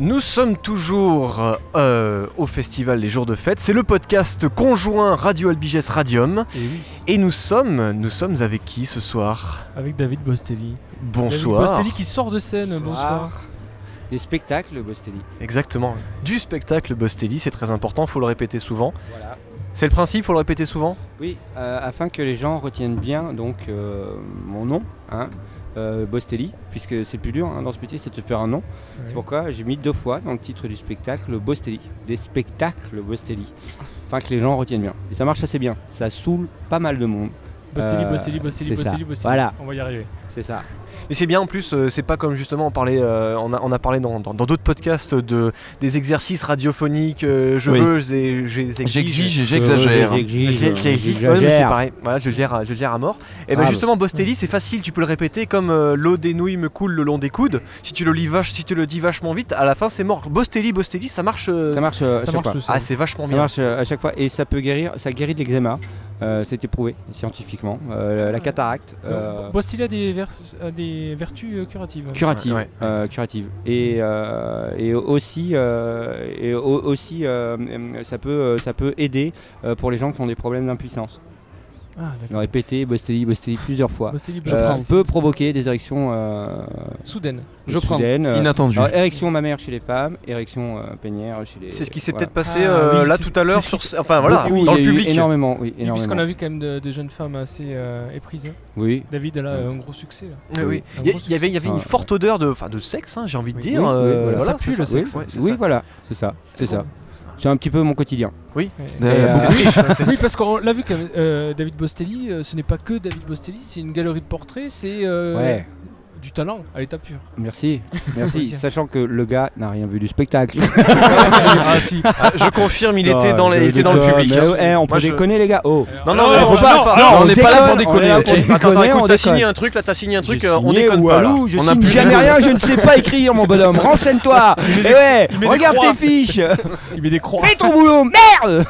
Nous sommes toujours euh, au festival Les Jours de Fête. C'est le podcast conjoint Radio Albiges Radium. Et oui, Et nous sommes, nous sommes avec qui ce soir? Avec David Bostelli. Bonsoir. David Bostelli qui sort de scène, bonsoir. Des spectacles, Bostelli. Exactement. Du spectacle Bostelli, c'est très important, faut le répéter souvent. Voilà. C'est le principe, faut le répéter souvent? Oui, euh, afin que les gens retiennent bien donc euh, mon nom, hein, euh, Bostelli, puisque c'est le plus dur hein, dans ce métier, c'est de se faire un nom. C'est pourquoi j'ai mis deux fois dans le titre du spectacle Bostelli, des spectacles Bostelli, afin que les gens retiennent bien. Et ça marche assez bien, ça saoule pas mal de monde, Bostelli, Bostelli, Bostelli, ça. Bostelli, Bostelli. Voilà. On va y arriver. c'est ça. Mais c'est bien en plus, euh, c'est pas comme justement on parlait, euh, on, a, on a parlé dans dans- dans d'autres podcasts de des exercices radiophoniques. euh, je Oui. veux, j'ai- j'ai- J'exige et j'exagère. C'est pareil. Voilà, je le gère, à- je le gère à mort. Et ben Grave. justement, Bostelli, c'est facile, tu peux le répéter comme euh, l'eau des nouilles me coule le long des coudes. Si tu le lis vache, si tu le dis vachement vite, à la fin c'est mort. Bostelli, Bostelli, ça marche. euh, Ça marche, euh, Ça marche fois. tout seul. Ah, c'est vachement Ça bien. marche euh, à chaque fois et ça peut guérir, ça guérit de l'eczéma. Euh, c'est éprouvé scientifiquement. Euh, la, la cataracte. euh, a des, vers- a des vertus euh, curatives. curative, Ouais, ouais. euh, curative. Et, euh, et aussi, euh, et au- aussi euh, ça, peut, euh, ça peut aider euh, pour les gens qui ont des problèmes d'impuissance. Ah, d'accord. Répéter Bostelli, Bostelli plusieurs fois Bostelli, euh, Bostelli. peut provoquer des érections euh, Soudaine. Je prends. soudaines. euh, Inattendu. alors, érection mammaire chez les femmes, érection euh, pénière chez les. C'est ce qui s'est voilà. peut-être passé Ah, euh, oui, là c'est- tout à l'heure c'est sur, enfin voilà, Beaucoup, dans il y le a eu public. Énormément, oui. Et énormément. puisqu'on a vu quand même de- des jeunes femmes assez euh, éprises. hein. Oui. David, elle a un gros succès là. Oui, oui. Un Il y, a- gros il y avait, il y avait une forte odeur de, enfin, de sexe, hein, j'ai envie de Oui, dire. oui, euh, voilà. Ça pue, c'est le ça. sexe. Ouais, c'est oui, ça. voilà, c'est ça, c'est ça. C'est un petit peu mon quotidien. Oui. Euh, euh, Oui, parce qu'on l'a vu que euh, David Bostelli, ce n'est pas que David Bostelli, c'est une galerie de portraits, c'est euh, Ouais. Du talent à l'état pur. Merci, merci. Sachant que le gars n'a rien vu du spectacle. ah si. Ah, je confirme, il était dans, les, de- il était de dans le public. Mais, eh, on Moi, peut je- déconner les gars. Oh. Non, non, Non, pas. pas. Non, on n'est pas là pour déconne, déconner, on est là ok pour Attends, attends, écoute, on t'as signé un truc, là, t'as signé un truc, euh, on déconne pas. là. Walou, je On a plus jamais rien, je ne sais pas écrire mon bonhomme. Renseigne-toi. Ouais, des regarde tes fiches. Il met des croix. Fais ton boulot, merde.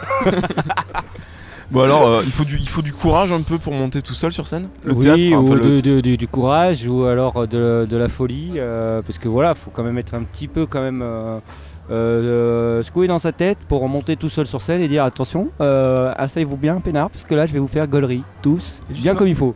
Bon alors, euh, il, faut du, il faut du courage un peu pour monter tout seul sur scène Le oui, théâtre enfin, ou le- de- de- du- du courage, ou alors de, de la folie, euh, parce que voilà, faut quand même être un petit peu quand même euh, secoué dans sa tête pour remonter tout seul sur scène et dire attention, euh, installez-vous bien, peinard, parce que là je vais vous faire gaulerie, tous, bien comme il faut.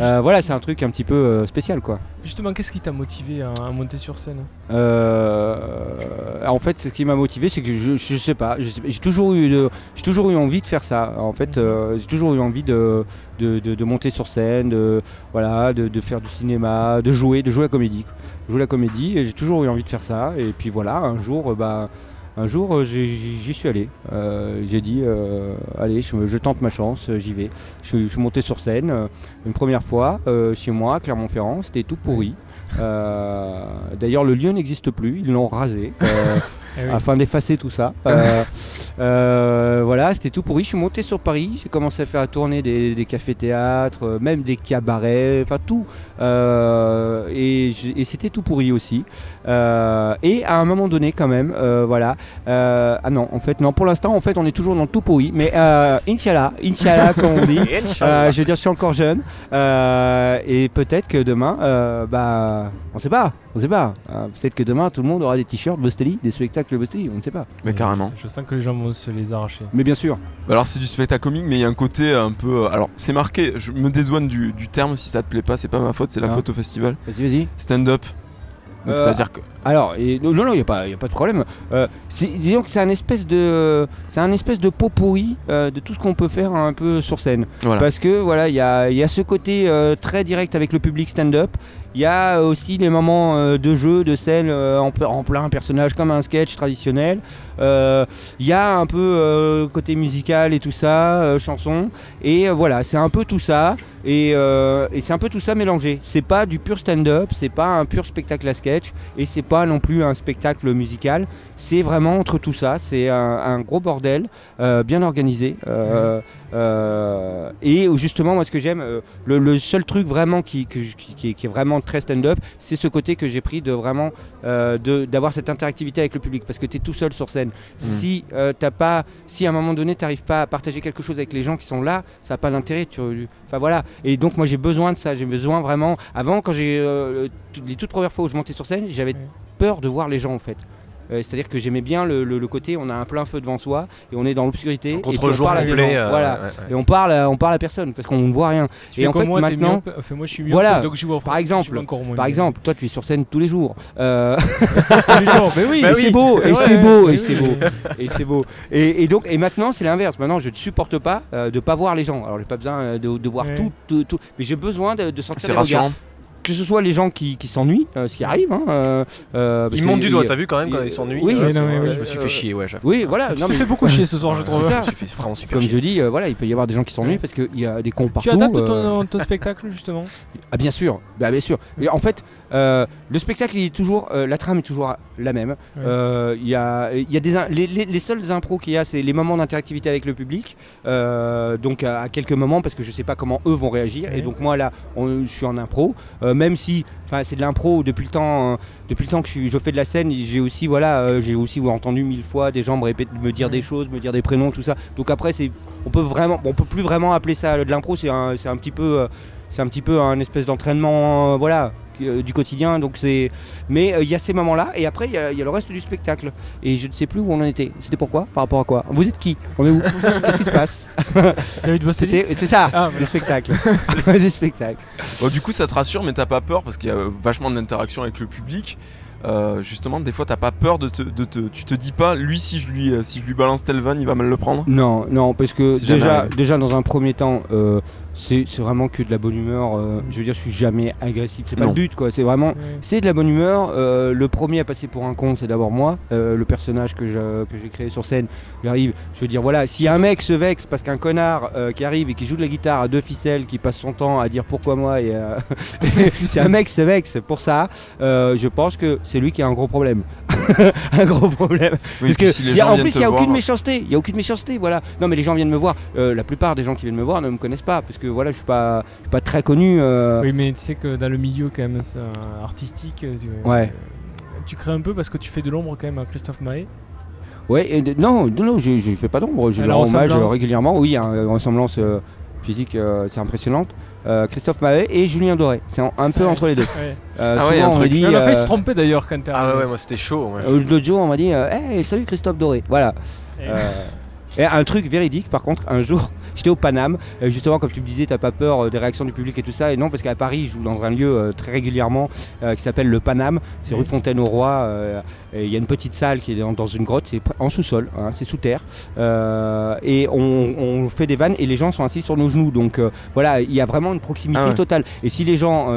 Euh, voilà, c'est un truc un petit peu euh, spécial quoi. Justement, qu'est-ce qui t'a motivé à, à monter sur scène? Euh, en fait, ce qui m'a motivé, c'est que je, je sais pas, j'ai toujours eu, j'ai toujours eu envie de faire ça. En fait, j'ai toujours eu envie de, de, de- de monter sur scène, de, voilà, de, de faire du cinéma, de jouer, de jouer la comédie, quoi. Jouer la comédie. Et j'ai toujours eu envie de faire ça. Et puis voilà, un jour, euh, bah, un jour, euh, j'y suis allé. Euh, j'ai dit, euh, allez, je, je tente ma chance, j'y vais. Je, suis- je suis monté sur scène une première fois euh, chez moi, à Clermont-Ferrand. C'était tout pourri. D'ailleurs, le lieu n'existe plus, ils l'ont rasé Eh oui. afin d'effacer tout ça. Euh, euh, voilà, c'était tout pourri. Je suis monté sur Paris, j'ai commencé à faire tourner des, des cafés-théâtres, euh, même des cabarets, enfin tout. Euh, et c'était tout pourri aussi. Euh, et à un moment donné, quand même, euh, voilà. Ah non, en fait, non, pour l'instant, en fait, on est toujours dans le tout pourri. Mais Inch'Allah, Inch'Allah, comme on dit. Je veux dire, je suis encore jeune. Et peut-être que demain, bah, on sait pas. On sait pas. Euh, peut-être que demain, tout le monde aura des t-shirts Bostelli, des spectacles Bostelli. On ne sait pas. Mais carrément. Je sens que les gens vont se les arracher. Mais bien sûr. Alors c'est du spectacle comique, mais il y a un côté un peu... euh, Alors c'est marqué, je me dédouane du, du terme si ça te plaît pas, c'est pas ma faute, c'est la Ah. faute au festival. Vas-y, vas-y. Stand-up. Euh, c'est-à-dire que... Alors, et, non, non, il n'y a, pas- y a pas de problème. Euh, disons que c'est un espèce de, c'est un espèce de pot pourri euh, de tout ce qu'on peut faire un peu sur scène. Voilà. Parce que voilà, il y a, y a ce côté euh, très direct avec le public stand-up. Il y a aussi les moments de jeu, de scène en, ple- en plein personnage comme un sketch traditionnel. Il y a un peu côté musical et tout ça, chanson. Et voilà, c'est un peu tout ça. Et, et c'est un peu tout ça mélangé. C'est pas du pur stand-up, c'est pas un pur spectacle à sketch, et c'est pas non plus un spectacle musical. C'est vraiment entre tout ça. C'est un, un gros bordel, euh, bien organisé. euh, euh, et justement, moi, ce que j'aime, euh, le, le seul truc vraiment qui, qui- qui est, qui est vraiment très stand-up, c'est ce côté que j'ai pris de vraiment euh, d'avoir cette interactivité avec le public, parce que tu es tout seul sur scène. Si euh, t'as pas, si à un moment donné, tu n'arrives pas à partager quelque chose avec les gens qui sont là, ça n'a pas d'intérêt. Enfin voilà. Et donc moi, j'ai besoin de ça. J'ai besoin vraiment. Avant, quand j'ai euh, les toutes premières fois où je montais sur scène, j'avais. Peur de voir les gens en fait. Euh, C'est-à-dire que j'aimais bien le, le- le côté on a un plein feu devant soi et on est dans l'obscurité. et puis on Contre-jour parle complet. gens. euh, voilà. ouais, ouais. Et on parle, à, on parle à personne parce qu'on ne voit rien. Si Et en fait, moi, maintenant-. Enfin, moi, je suis myope, Voilà. donc j'y vois Par exemple, vois encore moins Par exemple, toi tu es sur scène tous les jours. Euh, tous les jours. Mais oui, Bah et oui, c'est beau, et c'est beau, et c'est beau, et c'est beau. Et, donc, et maintenant c'est l'inverse. Maintenant, je ne supporte pas euh, de pas voir les gens. Alors, j'ai pas besoin de, de voir Ouais. tout, tout, tout, mais j'ai besoin de, de sentir C'est les regards. Que ce soit les gens qui, qui s'ennuient, euh, ce qui arrive. Hein, euh, euh, parce Il que monte du doigt, t'as vu quand même quand il- il s'ennuie oui, euh. Je me suis fait chier, ouais, j'avoue. Oui, voilà. Tu non, te mais fais beaucoup chier ce soir, je trouve. Ça. Je suis vraiment super Comme chier. je dis, euh, voilà, il peut y avoir des gens qui s'ennuient Ouais. parce qu'il y a des cons partout. Tu adaptes euh, ton, ton spectacle justement Ah bien sûr, bah, bien sûr. Et en fait, euh, le spectacle il est toujours, euh, la trame est toujours la même. Euh, Il y a, y a des, les, les- les seuls impros qu'il y a, c'est les moments d'interactivité avec le public. Euh, donc à, à quelques moments, parce que je sais pas comment eux vont réagir. Ouais. Et donc moi là, on- je suis en impro, Euh, même si, c'est de l'impro depuis le temps, euh, depuis le temps que je, fais de la scène. J'ai aussi, voilà, euh, j'ai aussi entendu mille fois des gens me répéter, me dire Ouais. des choses, me dire des prénoms, tout ça. Donc après c'est, on peut vraiment, on peut plus vraiment appeler ça de l'impro. C'est un, un petit peu. euh, c'est un petit peu un espèce d'entraînement euh, voilà euh, du quotidien donc c'est mais euh, il y a ces moments là et après il y, a- il y a le reste du spectacle. Et je ne sais plus où on en était. C'était pourquoi? Par rapport à quoi? Vous êtes qui? On est où? Qu'est-ce qui se passe? David c'est ça Ah, le spectacle. Le spectacle. Bon, du coup, ça te rassure, mais t'as pas peur parce qu'il y a euh, vachement d'interaction avec le public. Euh, justement, des fois, t'as pas peur de te, de te- Tu te dis pas, lui, si je lui, euh, si je lui balance tel van, il va mal le prendre? non non parce que jamais déjà déjà dans un premier temps euh, c'est c'est vraiment que de la bonne humeur euh, je veux dire je suis jamais agressif c'est pas Non. le but quoi c'est vraiment Ouais. C'est de la bonne humeur. euh, le premier à passer pour un con, c'est d'abord moi. Euh, le personnage que je- que j'ai créé sur scène, j'arrive. Je veux dire, voilà, si un mec se vexe parce qu'un connard euh, qui arrive et qui joue de la guitare à deux ficelles, qui passe son temps à dire pourquoi moi, et euh, si un mec se vexe pour ça, euh, je pense que c'est lui qui a un gros problème. un gros problème. Oui, Parce puis que si les y a- gens en plus, il n'y a voir- aucune méchanceté. Il y a aucune méchanceté, voilà. Non, mais les gens viennent me voir. Euh, la plupart des gens qui viennent me voir ne me connaissent pas, parce que voilà, je suis pas, je suis pas très connu. euh, Oui, mais tu sais que dans le milieu quand même c'est, artistique, euh, tu, Ouais. tu crées un peu parce que tu fais de l'ombre quand même à Christophe Maé. Ouais, et de- non, non, non, je, je fais pas d'ombre, je leur hommage régulièrement. Oui, il y a une ressemblance euh, physique, euh, c'est impressionnante. Euh, Christophe Mahé et Julien Doré, c'est un peu entre les deux. Ouais. Euh, Ah ouais, un on me truc. dit, Il a failli euh, se tromper d'ailleurs quand Ah ouais, moi c'était chaud. ouais. euh, L'autre jour, on m'a dit, euh, hey, salut Christophe Doré. Voilà. Et- un truc véridique, par contre, un jour, j'étais au Paname. euh, justement, comme tu me disais, t'as pas peur euh, des réactions du public et tout ça. Et non, parce qu'à Paris, je joue dans un lieu euh, très régulièrement qui s'appelle le Paname. C'est rue Fontaine-au-Roi. euh, et il y a une petite salle qui est dans, une grotte. C'est en sous-sol, hein, c'est sous terre. Et on, on fait des vannes et les gens sont assis sur nos genoux. Donc voilà, il y a vraiment une proximité Ah ouais. totale. Et si les gens,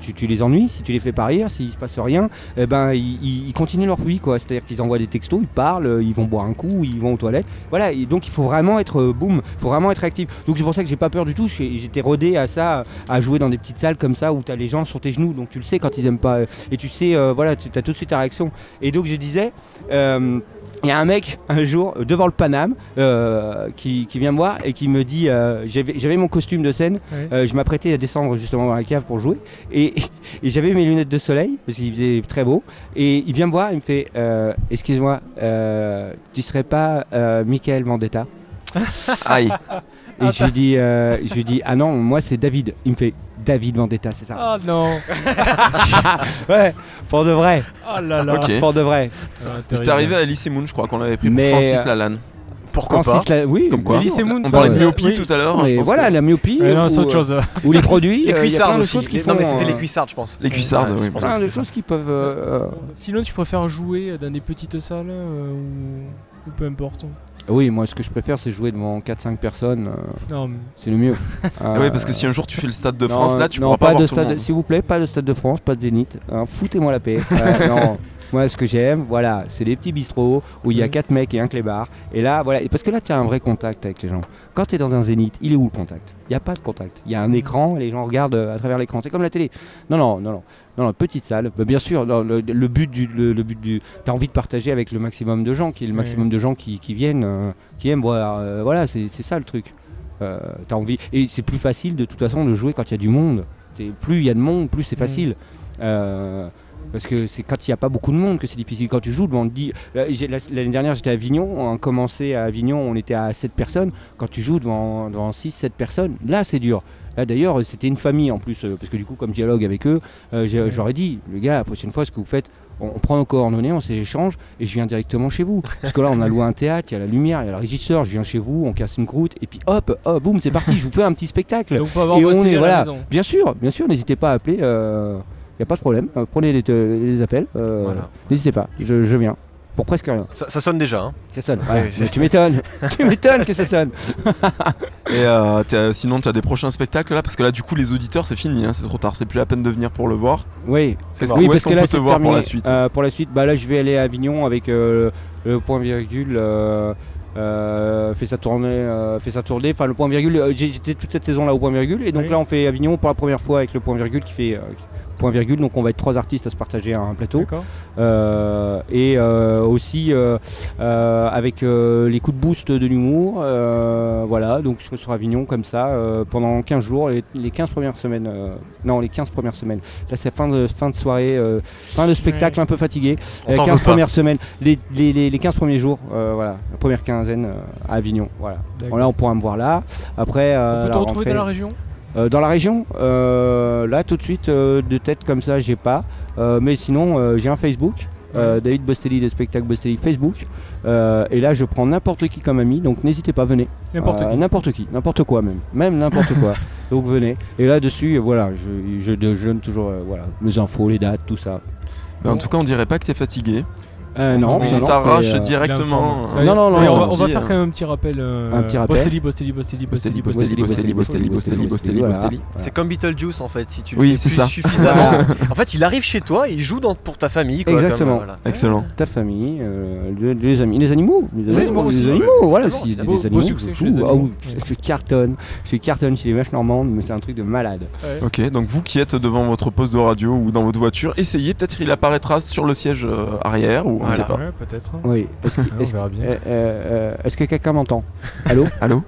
tu, tu les ennuies, si tu les fais pas rire, s'il se passe rien, eh ben ils, continuent leur vie quoi. C'est-à-dire qu'ils envoient des textos, ils parlent, ils vont boire un coup, ils vont aux toilettes. Voilà, et donc il faut vraiment être euh, boum, il faut vraiment être actif. Donc c'est pour ça que j'ai pas peur du tout. J'étais rodé à ça, à jouer dans des petites salles comme ça où tu as les gens sur tes genoux. Donc tu le sais quand ils aiment pas. euh, Et tu sais, euh, voilà, tu as tout de suite ta réaction. Et donc je disais. Il y a un mec un jour devant le Paname euh, qui, qui vient me voir et qui me dit euh, j'avais mon costume de scène, euh, je m'apprêtais à descendre justement dans la cave pour jouer. Et, et j'avais mes lunettes de soleil parce qu'il faisait très beau. Et il vient me voir il me fait excuse-moi tu serais pas Michael Vendetta? Aïe. et je lui dis euh, je lui dis ah non moi c'est David il me fait David Vendetta c'est ça Ah non ouais pour de vrai Oh là là Ok. pour de vrai C'était arrivé à Elise Moon, je crois qu'on l'avait pris Mais, pour Francis euh, Lalanne. Pourquoi Francis pas la- oui Comme quoi. Elise Moon, On parlait de myopie Oui. tout à l'heure. Mais je pense voilà que- la myopie non, ou, c'est autre euh, chose. ou les produits Les il y a cuissardes plein de aussi. choses qui Les- font Non, mais c'était euh, les cuissardes, je pense. Les cuissardes, Ouais, oui. je pense plein de choses qui peuvent Sinon, tu préfères jouer dans des petites salles ou peu importe Oui, moi ce que je préfère c'est jouer devant 4-5 personnes, euh, Non, mais- c'est le mieux. Ah ouais, parce que si un jour tu fais le stade de non, France, là tu non, pourras pas, pas de stade, s'il vous plaît, pas de stade de France, pas de Zénith. hein, Foutez-moi la paix. Euh, non, moi ce que j'aime, voilà, c'est les petits bistrots où il y a Mhm. 4 mecs et un clébard. Et là, voilà, et parce que là tu as un vrai contact avec les gens. Quand tu es dans un Zénith, il est où le contact? Il n'y a pas de contact. Il y a un écran, et les gens regardent euh, à travers l'écran. C'est comme la télé. Non, non, non, non. Non, non, petite salle. Bah, bien sûr, le, le but du, le, le but du, t'as envie de partager avec le maximum de gens, qui est le maximum de gens qui, qui viennent, euh, qui aiment voir. euh, voilà, c'est c'est ça le truc. Euh, t'as envie. Et c'est plus facile de toute façon de jouer quand il y a du monde. Plus il y a de monde, plus c'est facile. Parce que c'est quand il n'y a pas beaucoup de monde que c'est difficile. Quand tu joues devant 10. là, j'ai- la- L'année dernière, j'étais à Avignon. On a commencé à Avignon, on était à 7 personnes. Quand tu joues devant, devant 6, 7 personnes, là c'est dur. Là d'ailleurs, c'était une famille en plus. euh, parce que du coup, comme dialogue avec eux, euh, j'aurais dit, les gars, la prochaine fois, ce que vous faites, on, on prend nos coordonnées, on s'échange et je viens directement chez vous. Parce que là, on a loué un théâtre, il y a la lumière, il y a le régisseur, je viens chez vous, on casse une croûte et puis hop, hop, boum, c'est parti, je vous fais un petit spectacle. Donc, on peut avoir Et on est- à voilà. Bien sûr, bien sûr, n'hésitez pas à appeler, il n'y a pas de problème. Euh, prenez les, les appels, euh, Voilà. n'hésitez pas, je, je viens. Pour presque rien. Ça, ça sonne déjà. hein. Ça sonne. Ouais, mais tu m'étonnes. tu m'étonnes que ça sonne. Et euh, t'as- sinon, tu as des prochains spectacles là? Parce que là, du coup, les auditeurs, c'est fini, hein, c'est trop tard, c'est plus la peine de venir pour le voir. Oui, C'est oui où parce est-ce qu'on peut te voir pour la suite? Euh, pour la suite, bah là je vais aller à Avignon avec euh, le point virgule. Euh, euh, fait sa tournée, euh, fait sa tournée. Enfin le point virgule. euh, j'ai- J'étais toute cette saison là au point virgule et donc Oui. là on fait Avignon pour la première fois avec le point virgule qui fait euh, point virgule. Donc on va être trois artistes à se partager un plateau. Euh, et euh, aussi euh, euh, avec euh, les coups de boost de l'humour. euh, voilà, donc je serai sur Avignon comme ça euh, pendant 15 jours, les, les 15 premières semaines. euh, non, les 15 premières semaines. Là, c'est fin de, fin de soirée, euh, fin de spectacle un peu fatigué. Euh, t'en 15 veut pas. premières semaines, les, les, les, les 15 premiers jours, euh, voilà, la première quinzaine euh, à Avignon. Voilà. D'accord. Bon, là, on pourra me voir là. Après, euh, On peut te retrouver rentrée- dans la région? Euh, dans la région, euh, là tout de suite euh, de tête comme ça, j'ai pas. Euh, mais sinon, euh, j'ai un Facebook. euh, David Bostelli des spectacles Bostelli Facebook. Euh, et là, je prends n'importe qui comme ami, donc n'hésitez pas, venez. N'importe Euh, qui. N'importe qui, n'importe quoi même. Même n'importe quoi. Donc venez. Et là-dessus, euh, voilà, je, je, je donne toujours euh, voilà, mes infos, les dates, tout ça. En tout cas, on dirait pas que t'es fatigué. Euh, non, on t'arrache euh, directement. Est Non, non, non, non, on, va, on va faire euh, quand même un petit rappel. euh, Un petit rappel. Bostelli, Bostelli, Bostelli, Bostelli, Bostelli, Bostelli, Bostelli, Bostelli, Bostelli, Bostelli. C'est comme Beetlejuice en fait, si tu le Oui, fais c'est plus ça. suffisamment. en fait, il arrive chez toi, il joue dans, pour ta famille. Quoi, Exactement. comme, voilà. Excellent. Ta famille, euh, les, les amis, les animaux, les, animaux aussi, les animaux, voilà, si des animaux, succès je chez les joue. Ah animaux. oui, je cartonne, je cartonne chez les vaches normandes, mais c'est un truc de malade. Ok, donc vous qui êtes devant votre poste de radio ou dans votre voiture, essayez, peut-être il apparaîtra sur le siège euh, arrière ou ne sait pas. Ouais, peut-être. Oui. Est-ce que, Ouais, on est-ce- verra bien. euh, euh, est-ce que quelqu'un m'entend? Allô? Allô?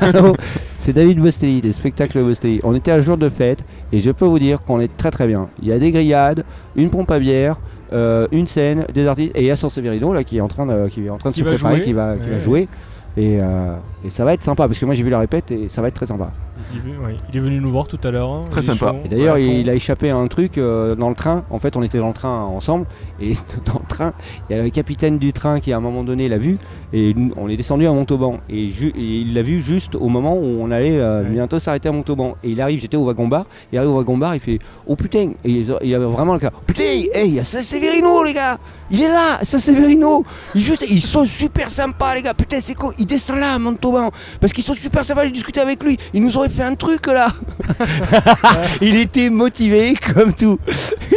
Allô? C'est David Bostelli des spectacles Bostelli. On était un jour de fête et je peux vous dire qu'on est très très bien. Il y a des grillades, une pompe à bière. euh, une scène, des artistes et il y a San Severino là qui est en train de, qui est en train de Qui se va préparer, jouer. qui va, qui va jouer et, euh, et ça va être sympa parce que moi j'ai vu la répète et ça va être très sympa. Il, est venu- ouais, il est venu nous voir tout à l'heure. hein, Très sympa. chaud, Et d'ailleurs, il a échappé à un truc euh, dans le train. En fait, on était dans le train ensemble. Et dans le train, il y a le capitaine du train qui, à un moment donné, l'a vu. Et on est descendu à Montauban. Et, ju- et il l'a vu juste au moment où on allait euh, Ouais. bientôt s'arrêter à Montauban. Et il arrive, j'étais au wagon-bar. Il arrive au wagon-bar, il fait Oh putain Et il, avait vraiment le cas Putain, hey, il y a Saint-Séverino, les gars Il est là, il juste, Ils sont super sympas, les gars. Putain, c'est quoi Il descend là à Montauban. Parce qu'ils sont super sympas. J'ai discuté avec lui. Il nous aurait fait un truc là. il était motivé comme tout.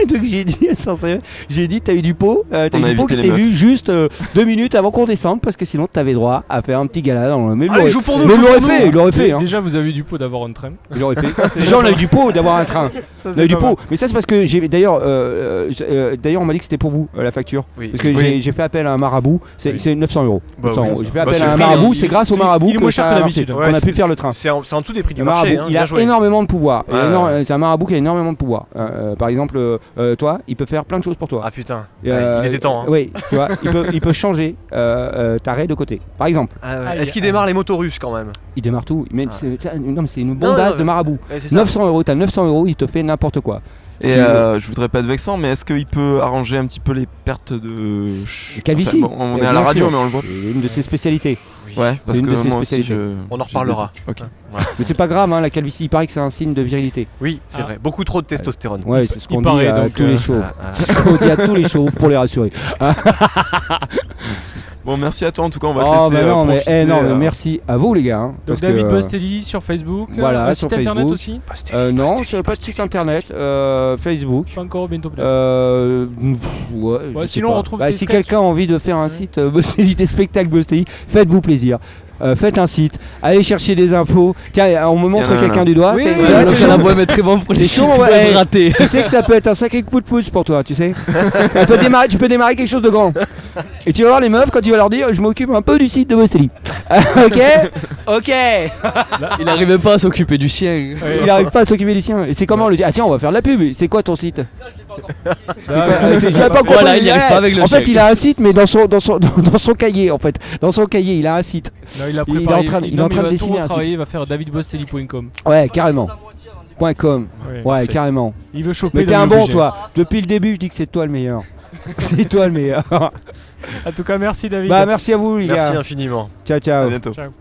Donc j'ai dit, j'ai dit, t'as eu du pot, euh, t'as eu du pot les t'es vu juste euh, deux minutes avant qu'on descende parce que sinon t'avais droit à faire un petit gala dans le. Mais il Allez, l'aurait- joue pour nous, mais joue il l'aurait pour fait, nous. il l'aurait fait. Hein. Déjà, vous avez eu du pot d'avoir un train. Il l'aurait fait. Déjà on a eu du pot d'avoir un train. On a eu du pot. Mais ça c'est parce que j'ai d'ailleurs, euh, euh, j'ai- euh, d'ailleurs on m'a dit que c'était pour vous euh, la facture. Oui. Parce que Oui. j'ai- j'ai fait appel à un marabout. C'est Oui. c'est 900 euros. Bah 900 oui, euros. c'est J'ai ça. fait Bah, appel c'est à un le prix, marabout. C'est Il- grâce au c'est- marabout il est moins que cher ça que a marché. d'habitude. Qu'on Ouais, a pu faire le train. C'est en, c'est en dessous des prix du Le marché. marabout, hein, il a joué. énormément de pouvoir. Ouais, Énorme- ouais. C'est un marabout qui a énormément de pouvoir. Euh, euh, par exemple, euh, toi, il peut faire plein de choses pour toi. Ah putain, Euh, il était temps. hein. Oui, tu vois, il peut, il peut changer euh, euh, ta raie de côté. Par exemple, Ah ouais. Est-ce il- qu'il démarre les motos russes quand même? Il démarre tout. Mais Ah. non, mais c'est une non, de marabout. Ouais, c'est ça. 900 euros, t'as 900 euros, il te fait n'importe quoi. Et euh, je voudrais pas être vexant, mais est-ce qu'il peut arranger un petit peu les pertes de. Calvitie. Enfin, bon, on est à la sûr. radio, mais on le voit. C'est une de ses spécialités. Oui. Ouais, parce une que de ses moi aussi, spécialités. je. On en reparlera. Ok. Mais c'est pas grave, hein, la calvitie, il paraît que c'est un signe de virilité. Oui, c'est Ah. vrai. Beaucoup trop de testostérone. Ouais, c'est ce il qu'on dit tous euh, les shows. Voilà, voilà. C'est ce qu'on dit à tous les shows pour les rassurer. Bon, merci à toi en tout cas, on va te Oh, laisser. bah non, euh, mais, eh, non, mais euh, merci à vous, les gars. hein, Donc parce David que, euh, Bostelli sur Facebook. voilà, un sur site internet aussi. Euh, non, pas de site internet, euh, Facebook. Pas encore bientôt place. Euh, pff, ouais, je Ouais, sais sinon, pas. on retrouve Bah, tes si quelqu'un a envie de faire un Ouais. site euh, Bostelli, des spectacles Bostelli, faites-vous plaisir. Euh, faites un site, allez chercher des infos. Tiens, on me montre quelqu'un du doigt. Oui, très bon pour les sites web ratés. Tu sais que ça peut être un sacré coup de pouce pour toi, tu sais. tu, peux démarrer, tu peux démarrer quelque chose de grand. Et tu vas voir les meufs quand tu vas leur dire je m'occupe un peu du site de Bostelli. ok? Ok Il arrivait pas à s'occuper du chien. Il arrive pas à s'occuper du sien. Et c'est comment le dire Ah tiens, on va faire de la pub. C'est quoi ton site? C'est- j'avais pas compris. Voilà, il y arrive pas avec le En fait, chèque. il a un site, mais dans son, dans, son, dans, dans son cahier, en fait. Dans son cahier, il a un site. Non, il a Il est préparé. en train de- il est non, en mais train de va tout dessiner un retravailler, Il va faire davidbostelli.com. Ouais, carrément. Point .com. Ouais, carrément. Il veut choper. Mais t'es un bon, toi. Depuis le début, je dis que c'est toi le meilleur. C'est toi le meilleur. En tout cas, merci David. bah merci à vous les Merci gars. infiniment. Ciao À ciao. bientôt. Ciao.